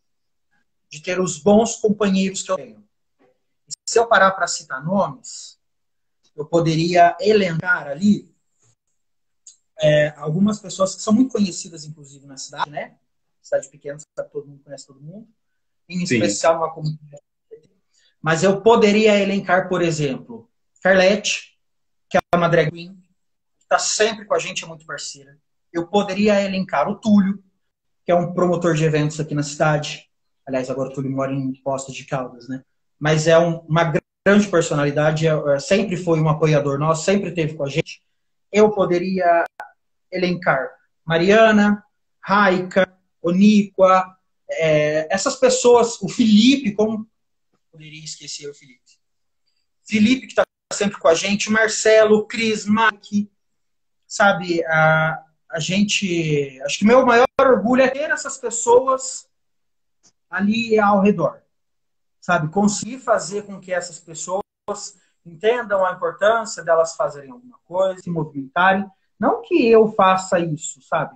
de ter os bons companheiros que eu tenho. E se eu parar para citar nomes, eu poderia elencar ali é, algumas pessoas que são muito conhecidas, inclusive, na cidade, né? Cidade pequena, todo mundo conhece todo mundo em Sim. especial uma comunidade. Mas eu poderia elencar, por exemplo, Carlete, que é uma drag queen, que está sempre com a gente, é muito parceira. Eu poderia elencar o Túlio, que é um promotor de eventos aqui na cidade. Aliás, agora o Túlio mora em Posto de Caldas, né? Mas é um, uma grande personalidade, é, é, sempre foi um apoiador nosso, sempre esteve com a gente. Eu poderia elencar Mariana, Raika, Oníqua, é, essas pessoas, o Felipe, como poderia esquecer o Felipe? Felipe, que está sempre com a gente, Marcelo, Cris, Mike, sabe, a, a gente. Acho que meu maior orgulho é ter essas pessoas ali ao redor. Sabe, conseguir fazer com que essas pessoas entendam a importância delas fazerem alguma coisa, se movimentarem. Não que eu faça isso, sabe?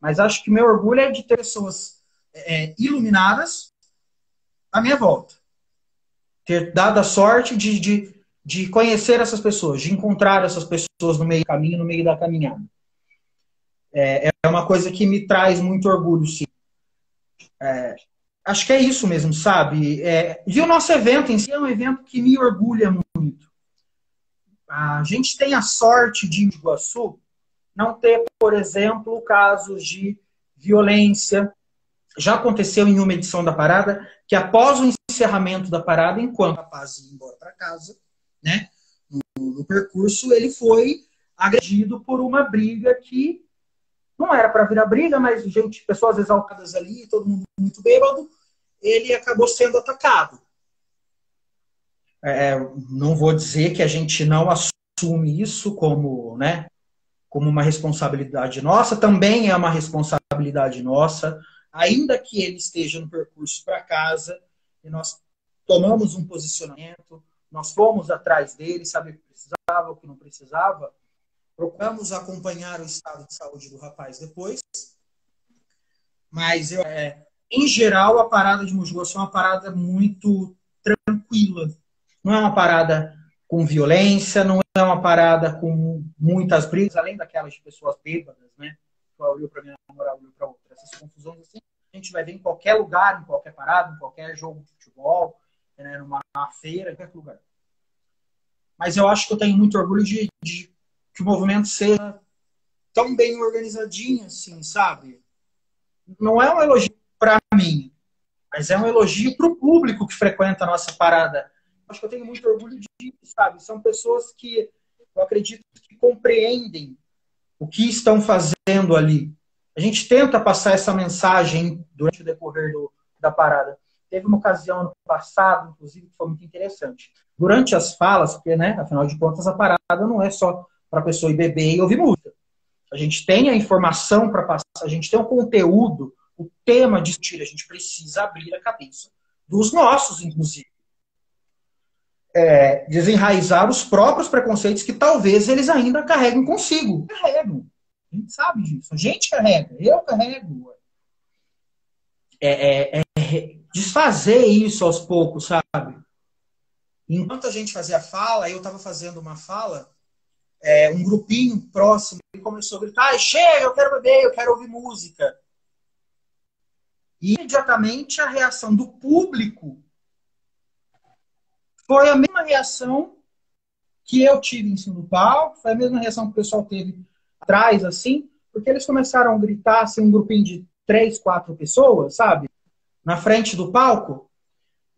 Mas acho que meu orgulho é de ter pessoas é, iluminadas à minha volta. Ter dado a sorte de, de, de conhecer essas pessoas, de encontrar essas pessoas no meio do caminho, no meio da caminhada. É, é uma coisa que me traz muito orgulho, sim. É, acho que é isso mesmo, sabe? É, e o nosso evento em si é um evento que me orgulha muito. A gente tem a sorte de Iguaçu não ter, por exemplo, casos de violência. Já aconteceu em uma edição da parada que após o encerramento da parada, enquanto o rapaz ia embora para casa, né, no, no, percurso, ele foi agredido por uma briga que não era para virar briga, mas gente, pessoas exaltadas ali, todo mundo muito bêbado, ele acabou sendo atacado. É, não vou dizer que a gente não assume isso como, né, como uma responsabilidade nossa, também é uma responsabilidade nossa, ainda que ele esteja no percurso para casa, e nós tomamos um posicionamento, nós fomos atrás dele, saber o que precisava, o que não precisava, procuramos acompanhar o estado de saúde do rapaz depois, mas eu, é, em geral a parada de Mogi é uma parada muito tranquila, não é uma parada com violência, não é uma parada com muitas brigas, além daquelas de pessoas bêbadas, né? Uma olhou para minha namorada, olhou para outra. Essas confusões assim, a gente vai ver em qualquer lugar, em qualquer parada, em qualquer jogo de futebol, né? numa feira, em qualquer lugar. Mas eu acho que eu tenho muito orgulho de, de que o movimento seja tão bem organizadinho, assim, sabe? Não é um elogio para mim, mas é um elogio para o público que frequenta a nossa parada acho que eu tenho muito orgulho disso, sabe? São pessoas que eu acredito que compreendem o que estão fazendo ali. A gente tenta passar essa mensagem durante o decorrer do, da parada. Teve uma ocasião no passado, inclusive, que foi muito interessante. Durante as falas, porque, né, afinal de contas, a parada não é só para a pessoa ir beber e ouvir música. A gente tem a informação para passar, a gente tem o conteúdo, o tema de discutir, a gente precisa abrir a cabeça dos nossos, inclusive é, desenraizar os próprios preconceitos que talvez eles ainda carreguem consigo. Carregam. A gente sabe disso. A gente carrega. Eu carrego. É, é, é, desfazer isso aos poucos, sabe? Enquanto a gente fazia fala, eu estava fazendo uma fala, é, um grupinho próximo começou a gritar: chega, eu quero beber, eu quero ouvir música. E imediatamente a reação do público foi a mesma reação que eu tive em cima do palco, foi a mesma reação que o pessoal teve atrás, assim, porque eles começaram a gritar, assim, um grupinho de três, quatro pessoas, sabe? Na frente do palco.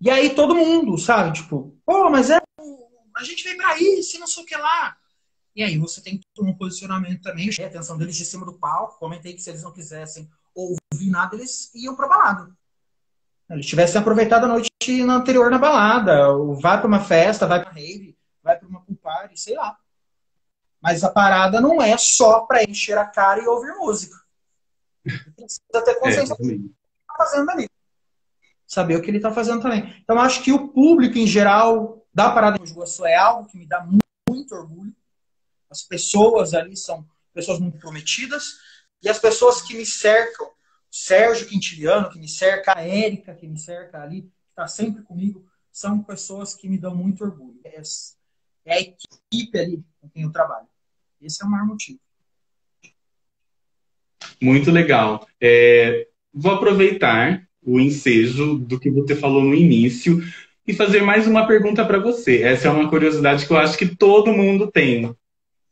E aí todo mundo, sabe? Tipo, pô, mas é. A gente veio pra isso não sei o que lá. E aí você tem um posicionamento também. A atenção deles de cima do palco. Comentei que se eles não quisessem ouvir nada, eles iam pra balada. Eles tivessem aproveitado a noite anterior na balada, vai para uma festa, vai para rave, vai para uma pool party, sei lá. Mas a parada não é só para encher a cara e ouvir música. Precisa ter consciência é, do que ele está fazendo ali. Saber o que ele está fazendo também. Então, acho que o público, em geral, da Parada de Iguaçu é algo que me dá muito, muito orgulho. As pessoas ali são pessoas muito prometidas. E as pessoas que me cercam Sérgio Quintiliano, que me cerca, a Érica, que me cerca ali, que está sempre comigo, são pessoas que me dão muito orgulho. É, é a equipe ali com quem eu trabalho. Esse é o maior motivo. Muito legal. É, vou aproveitar o ensejo do que você falou no início e fazer mais uma pergunta para você. Essa é uma curiosidade que eu acho que todo mundo tem.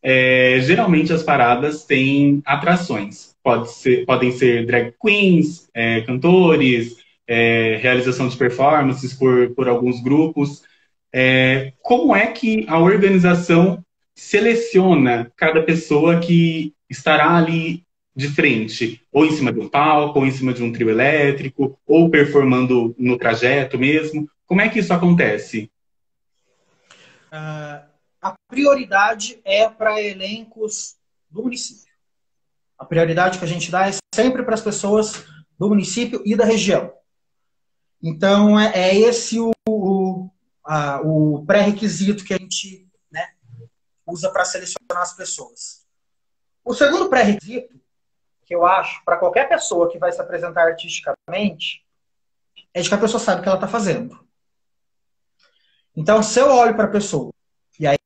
É, geralmente as paradas têm atrações. Pode ser, podem ser drag queens, é, cantores, é, realização de performances por, por alguns grupos. É, como é que a organização seleciona cada pessoa que estará ali de frente, ou em cima de um palco, ou em cima de um trio elétrico, ou performando no trajeto mesmo? Como é que isso acontece? Uh, a prioridade é para elencos do município. A prioridade que a gente dá é sempre para as pessoas do município e da região. Então, é, é esse o, o, pré-requisito que a gente né, usa para selecionar as pessoas. O segundo pré-requisito, que eu acho, para qualquer pessoa que vai se apresentar artisticamente, é de que a pessoa sabe o que ela está fazendo. Então, se eu olho para a pessoa, e aí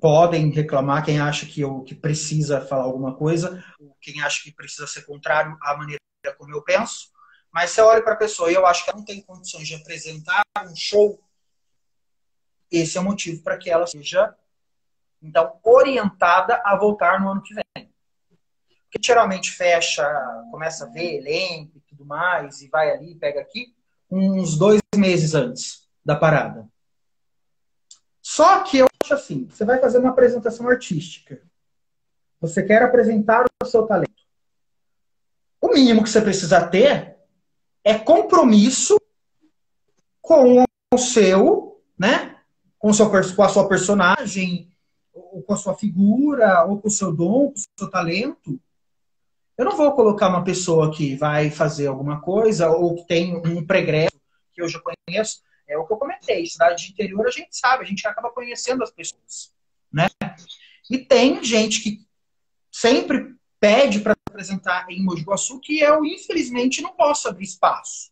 podem reclamar quem acha que, eu, que precisa falar alguma coisa, quem acha que precisa ser contrário à maneira como eu penso, mas se eu olho para a pessoa e eu acho que ela não tem condições de apresentar um show, esse é o motivo para que ela seja, então, orientada a voltar no ano que vem. Porque geralmente fecha, começa a ver elenco e tudo mais, e vai ali, pega aqui, uns dois meses antes da parada. Só que eu acho assim, você vai fazer uma apresentação artística. Você quer apresentar o seu talento. O mínimo que você precisa ter é compromisso com o seu, né? Com, seu, com a sua personagem, ou com a sua figura, ou com o seu dom, com o seu talento. Eu não vou colocar uma pessoa que vai fazer alguma coisa ou que tem um pregresso que eu já conheço. É o que eu comentei. Cidade de interior a gente sabe, a gente acaba conhecendo as pessoas, né? E tem gente que sempre pede para apresentar em Mogi Guaçu que eu, infelizmente, não posso abrir espaço.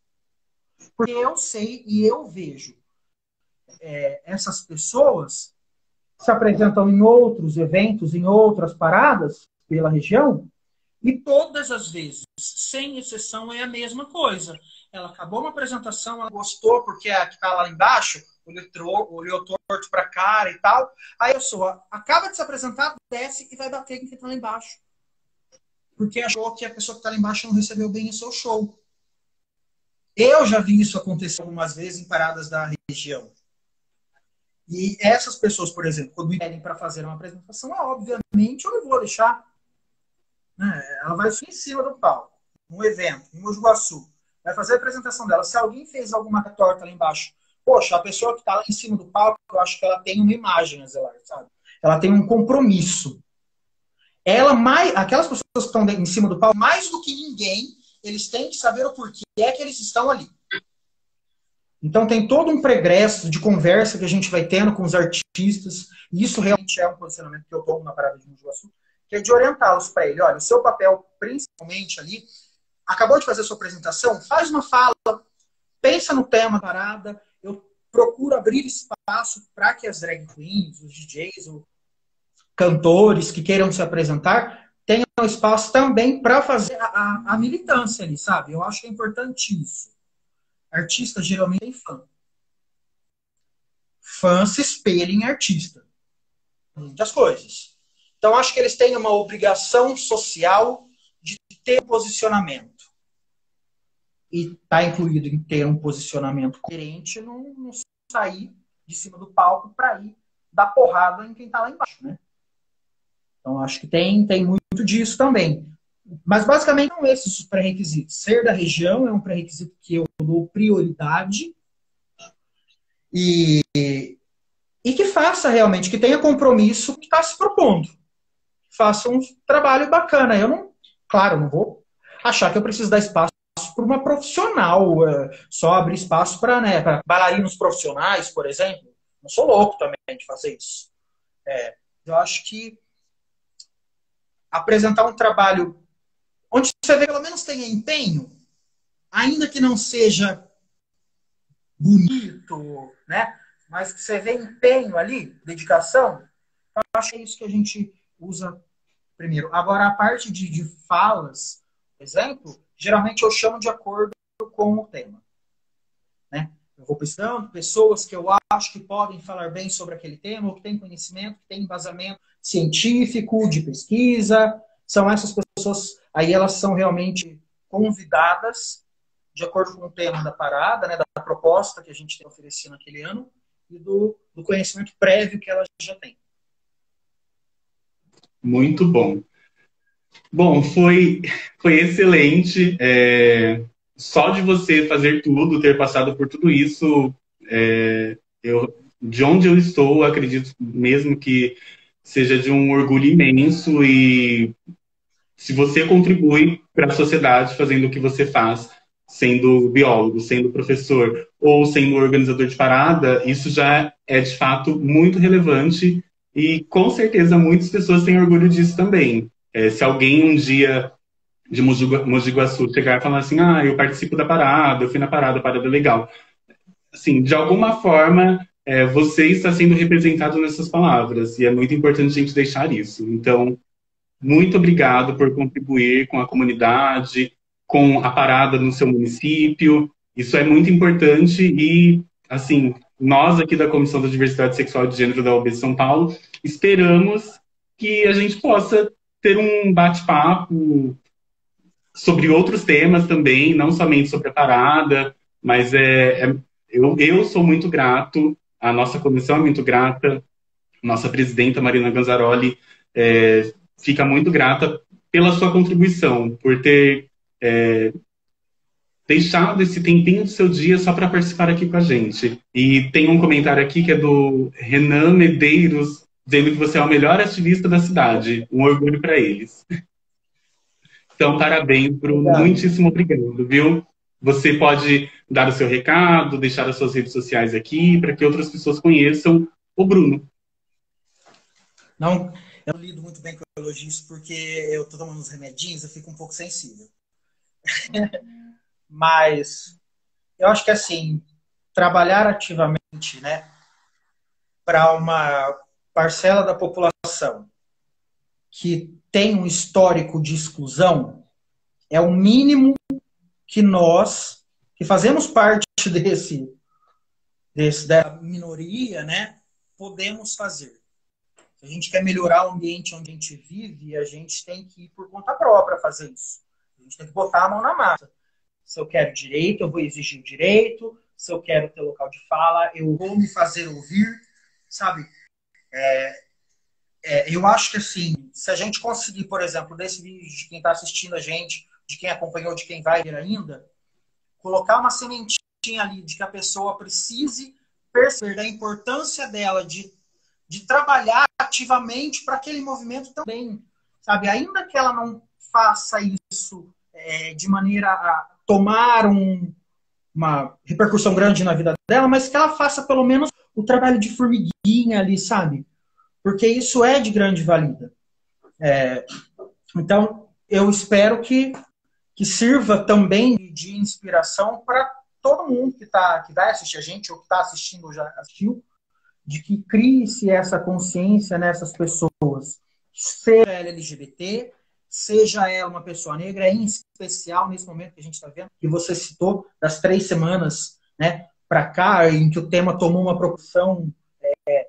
Porque eu sei e eu vejo é, essas pessoas se apresentam em outros eventos, em outras paradas pela região, e todas as vezes, sem exceção, é a mesma coisa. Ela acabou uma apresentação, ela gostou porque a que está lá embaixo olhou, olhou torto para a cara e tal. Aí a pessoa acaba de se apresentar, desce e vai bater em quem está lá embaixo porque achou que a pessoa que está lá embaixo não recebeu bem o seu show. Eu já vi isso acontecer algumas vezes em paradas da região. E essas pessoas, por exemplo, quando me pedem para fazer uma apresentação, obviamente eu não vou deixar. Né? Ela vai em cima do palco, num evento, em Mogi vai fazer a apresentação dela. Se alguém fez alguma torta lá embaixo, poxa, a pessoa que está lá em cima do palco, eu acho que ela tem uma imagem zelar, sabe? Ela tem um compromisso ela mais, aquelas pessoas que estão em cima do pau, mais do que ninguém, eles têm que saber o porquê é que eles estão ali. Então tem todo um pregresso de conversa que a gente vai tendo com os artistas, e isso realmente é um posicionamento que eu tomo na parada de Mujuaçu, que é de orientá-los para ele. Olha, o seu papel, principalmente ali, acabou de fazer a sua apresentação, faz uma fala, pensa no tema da parada, eu procuro abrir espaço para que as drag queens, os DJs, cantores que queiram se apresentar tenham espaço também para fazer a, a, a, militância ali, sabe? Eu acho que é importante isso. Artista geralmente tem fã. Fã se espelha em artista. Muitas coisas. Então, acho que eles têm uma obrigação social de ter um posicionamento. E está incluído em ter um posicionamento coerente, não, não sair de cima do palco para ir dar porrada em quem está lá embaixo, né? Então, acho que tem, tem muito disso também. Mas, basicamente, são esses os pré-requisitos. Ser da região é um pré-requisito que eu dou prioridade. E, e que faça realmente, que tenha compromisso que está se propondo. Faça um trabalho bacana. Eu não, claro, não vou achar que eu preciso dar espaço para uma profissional, é, só abrir espaço para né, bailarinos profissionais, por exemplo. Não sou louco também de fazer isso. É, eu acho que apresentar um trabalho onde você vê, pelo menos tenha empenho, ainda que não seja bonito, né? Mas que você vê empenho ali, dedicação, eu acho que é isso que a gente usa primeiro. Agora, a parte de, de falas, por exemplo, geralmente eu chamo de acordo com o tema. Né? Eu vou precisando pessoas que eu acho que podem falar bem sobre aquele tema, ou que têm conhecimento, que têm embasamento científico, de pesquisa. São essas pessoas, aí elas são realmente convidadas, de acordo com o tema da parada, né, da proposta que a gente tem oferecido naquele ano, e do, do conhecimento prévio que elas já têm. Muito bom. Bom, foi, foi excelente. É, só de você fazer tudo, ter passado por tudo isso, é, eu, de onde eu estou, acredito mesmo que seja de um orgulho imenso e se você contribui para a sociedade fazendo o que você faz, sendo biólogo, sendo professor ou sendo organizador de parada, isso já é de fato muito relevante e com certeza muitas pessoas têm orgulho disso também. É, se alguém um dia de Mogi Guaçu chegar e falar assim, ah, eu participo da parada, eu fui na parada, a parada é legal. Assim, de alguma forma, é, você está sendo representado nessas palavras e é muito importante a gente deixar isso. Então, muito obrigado por contribuir com a comunidade, com a parada no seu município. Isso é muito importante e, assim, nós aqui da Comissão da Diversidade Sexual e de Gênero da OB São Paulo esperamos que a gente possa ter um bate-papo sobre outros temas também, não somente sobre a parada, mas é, é eu, eu sou muito grato a nossa comissão é muito grata, nossa presidenta Marina Ganzaroli é, fica muito grata pela sua contribuição, por ter é, deixado esse tempinho do seu dia só para participar aqui com a gente. E tem um comentário aqui que é do Renan Medeiros, dizendo que você é o melhor ativista da cidade. Um orgulho para eles. Então, parabéns, Bruno. Obrigado. Muitíssimo obrigado, viu? Você pode dar o seu recado, deixar as suas redes sociais aqui, para que outras pessoas conheçam o Bruno. Não, eu não lido muito bem com elogios porque eu estou tomando uns remedinhos, eu fico um pouco sensível. <laughs> Mas eu acho que assim, trabalhar ativamente, né, para uma parcela da população que tem um histórico de exclusão é o mínimo que nós, que fazemos parte <laughs> desse, desse da minoria, né, podemos fazer. Se a gente quer melhorar o ambiente onde a gente vive, a gente tem que ir por conta própria fazer isso. A gente tem que botar a mão na massa. Se eu quero direito, eu vou exigir o direito. Se eu quero ter local de fala, eu vou me fazer ouvir, sabe? É, é, eu acho que assim, se a gente conseguir, por exemplo, desse vídeo de quem está assistindo a gente, de quem acompanhou, de quem vai ver ainda, colocar uma sementinha ali de que a pessoa precise perceber da importância dela de, de trabalhar ativamente para aquele movimento também, sabe? Ainda que ela não faça isso é, de maneira a tomar um, uma repercussão grande na vida dela, mas que ela faça pelo menos o trabalho de formiguinha ali, sabe? Porque isso é de grande valida. É, então, eu espero que que sirva também de inspiração para todo mundo que, tá, que vai assistir a gente ou que está assistindo ou já assistiu, de que crie-se essa consciência nessas pessoas, seja ela LGBT, seja ela uma pessoa negra, em especial nesse momento que a gente está vendo, que você citou, das três semanas né, para cá, em que o tema tomou uma proporção é,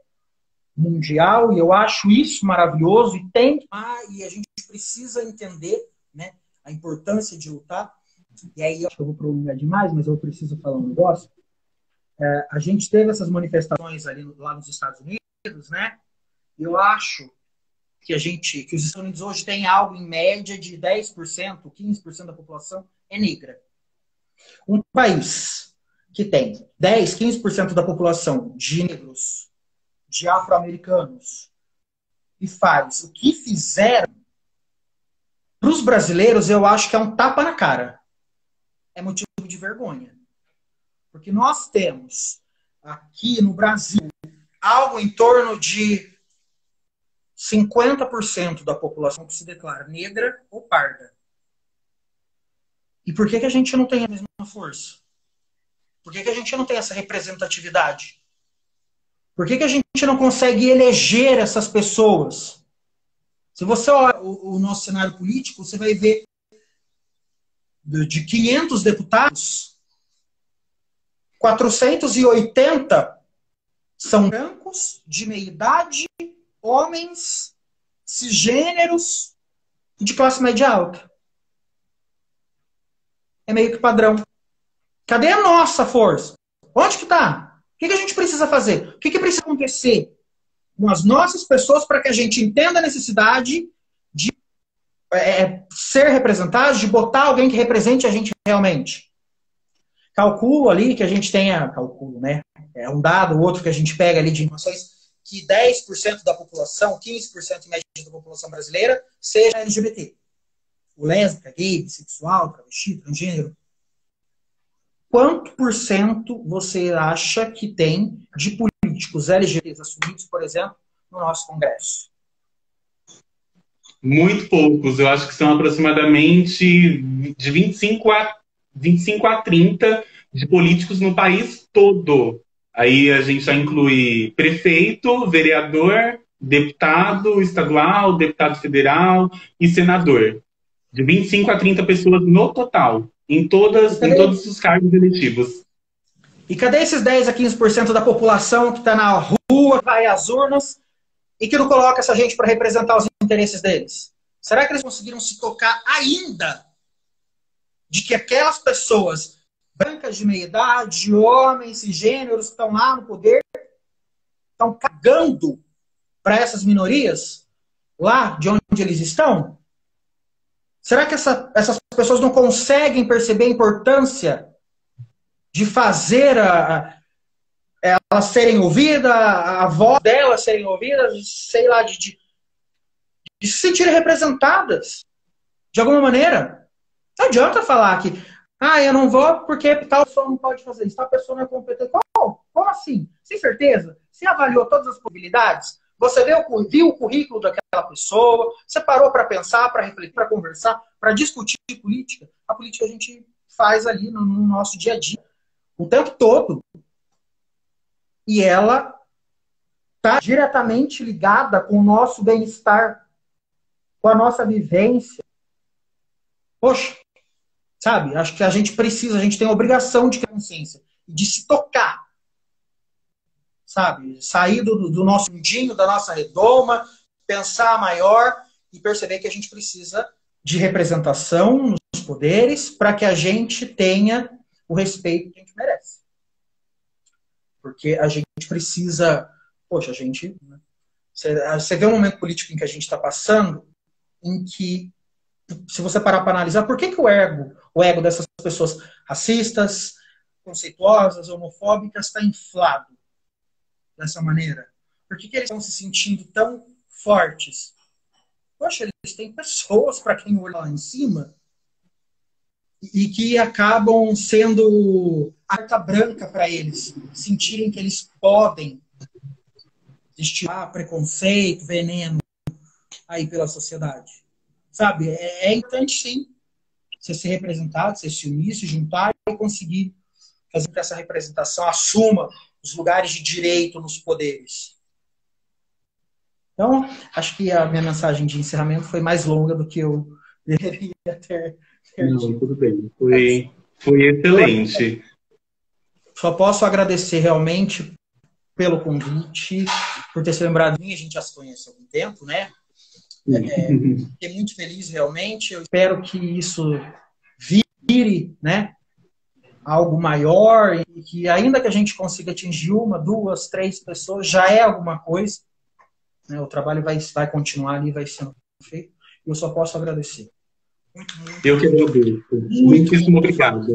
mundial, e eu acho isso maravilhoso, e tem ah, e a gente precisa entender né, a importância de lutar. E aí, eu acho que eu vou prolongar demais, mas eu preciso falar um negócio. É, a gente teve essas manifestações ali lá nos Estados Unidos, né? Eu acho que a gente, que os Estados Unidos hoje têm algo em média de 10%, 15% da população é negra. Um país que tem 10, 15% da população de negros, de afro-americanos, e faz o que fizeram para os brasileiros, eu acho que é um tapa na cara. É motivo de vergonha. Porque nós temos aqui no Brasil algo em torno de 50% da população que se declara negra ou parda. E por que, que a gente não tem a mesma força? Por que, que a gente não tem essa representatividade? Por que, que a gente não consegue eleger essas pessoas? Se você olha o, o nosso cenário político, você vai ver de 500 deputados, 480 são brancos, de meia idade, homens, cisgêneros e de classe média alta. É meio que padrão. Cadê a nossa força? Onde que está? O que, que, a gente precisa fazer? O que, que precisa acontecer com as nossas pessoas para que a gente entenda a necessidade de é, ser representado, de botar alguém que represente a gente realmente. Calculo ali que a gente tenha, calculo, né? É um dado, outro que a gente pega ali de informações, que 10% da população, 15% em média da população brasileira, seja LGBT. O lésbica, gay, bissexual, travesti, transgênero. Quanto por cento você acha que tem de políticos LGBTs assumidos, por exemplo, no nosso Congresso? Muito poucos. Eu acho que são aproximadamente de 25 a, 25 a 30 de políticos no país todo. Aí a gente já inclui prefeito, vereador, deputado estadual, deputado federal e senador. De 25 a 30 pessoas no total, em, todas, em todos os cargos eletivos. E cadê esses 10 a 15% da população que está na rua, vai às urnas e que não coloca essa gente para representar os interesses deles? Será que eles conseguiram se tocar ainda de que aquelas pessoas brancas de meia idade, homens e gêneros que estão lá no poder, estão cagando para essas minorias lá de onde eles estão? Será que essa, essas pessoas não conseguem perceber a importância de fazer a, a elas serem ouvidas, a voz delas serem ouvidas, sei lá, de, de, de se sentirem representadas de alguma maneira? Não adianta falar que ah, eu não vou porque tal pessoa não pode fazer isso, tal pessoa não é competente. Como? Como assim? Sem certeza? Você avaliou todas as possibilidades? Você viu, viu o currículo daquela pessoa? Você parou para pensar, para refletir, para conversar, para discutir política? A política a gente faz ali no, no nosso dia a dia, o tempo todo. E ela está diretamente ligada com o nosso bem-estar, com a nossa vivência. Poxa, Sabe? Acho que a gente precisa, a gente tem a obrigação de consciência, de se tocar. Sabe? Sair do, do nosso mundinho, da nossa redoma, pensar maior e perceber que a gente precisa de representação nos poderes para que a gente tenha o respeito que a gente merece. Porque a gente precisa. Poxa, a gente. Né? Você vê um momento político em que a gente está passando, em que se você parar para analisar, por que, que o ego, o ego dessas pessoas racistas, conceituosas, homofóbicas, está inflado dessa maneira? Por que, que eles estão se sentindo tão fortes? Poxa, eles têm pessoas para quem olhar lá em cima e que acabam sendo carta branca para eles, sentirem que eles podem destilar preconceito, veneno aí pela sociedade. Sabe? É, é importante, sim, você ser representado, você se unir, se juntar e conseguir fazer com que essa representação assuma os lugares de direito nos poderes. Então, acho que a minha mensagem de encerramento foi mais longa do que eu deveria ter. ter Não, tudo bem. Foi, foi excelente. Só posso agradecer realmente pelo convite, por ter se lembrado de mim. A gente já se conhece há algum tempo, né? É, fiquei muito feliz realmente. Eu espero que isso vire, né, algo maior e que ainda que a gente consiga atingir uma, duas, três pessoas, já é alguma coisa. Né? O trabalho vai, vai continuar ali, vai sendo feito. Eu só posso agradecer. Muito, muito, eu que agradeço. Muitíssimo obrigado.